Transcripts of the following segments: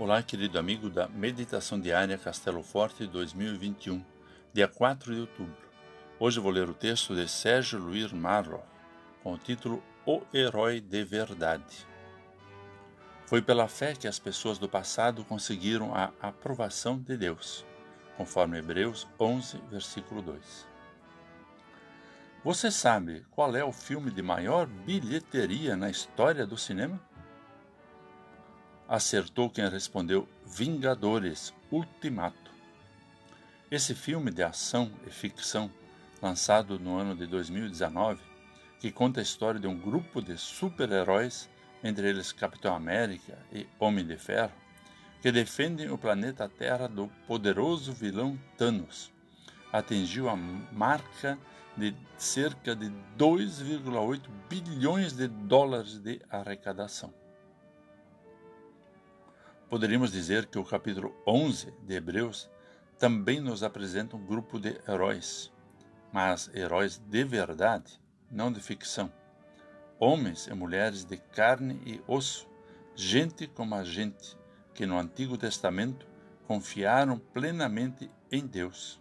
Olá, querido amigo da Meditação Diária Castelo Forte 2021, dia 4 de outubro. Hoje vou ler o texto de Sérgio Luiz Marro, com o título O Herói de Verdade. Foi pela fé que as pessoas do passado conseguiram a aprovação de Deus, conforme Hebreus 11, versículo 2. Você sabe qual é o filme de maior bilheteria na história do cinema? Acertou quem respondeu Vingadores Ultimato. Esse filme de ação e ficção, lançado no ano de 2019, que conta a história de um grupo de super-heróis, entre eles Capitão América e Homem de Ferro, que defendem o planeta Terra do poderoso vilão Thanos, atingiu a marca de cerca de 2,8 bilhões de dólares de arrecadação. Poderíamos dizer que o capítulo 11 de Hebreus também nos apresenta um grupo de heróis, mas heróis de verdade, não de ficção. Homens e mulheres de carne e osso, gente como a gente, que no Antigo Testamento confiaram plenamente em Deus.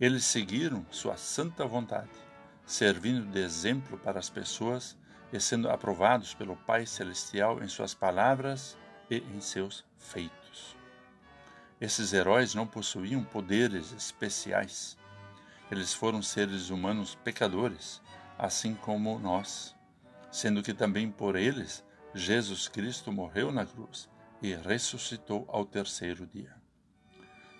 Eles seguiram sua santa vontade, servindo de exemplo para as pessoas e sendo aprovados pelo Pai Celestial em suas palavras e em seus feitos. Esses heróis não possuíam poderes especiais. Eles foram seres humanos pecadores, assim como nós, sendo que também por eles Jesus Cristo morreu na cruz e ressuscitou ao terceiro dia.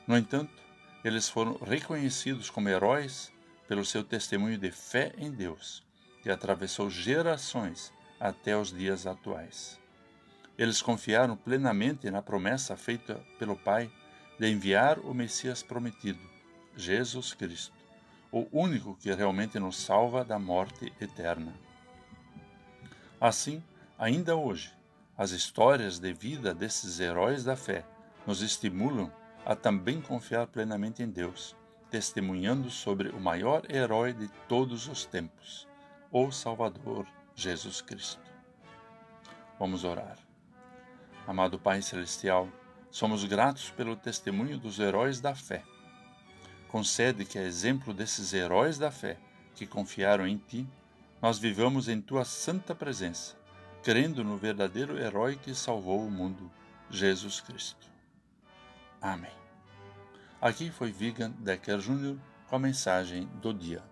No entanto, eles foram reconhecidos como heróis pelo seu testemunho de fé em Deus, que atravessou gerações até os dias atuais. Eles confiaram plenamente na promessa feita pelo Pai de enviar o Messias prometido, Jesus Cristo, o único que realmente nos salva da morte eterna. Assim, ainda hoje, as histórias de vida desses heróis da fé nos estimulam a também confiar plenamente em Deus, testemunhando sobre o maior herói de todos os tempos, o Salvador Jesus Cristo. Vamos orar. Amado Pai Celestial, somos gratos pelo testemunho dos heróis da fé. Concede que, a exemplo desses heróis da fé que confiaram em Ti, nós vivamos em Tua santa presença, crendo no verdadeiro herói que salvou o mundo, Jesus Cristo. Amém. Aqui foi Vigan Decker Jr. com a mensagem do dia.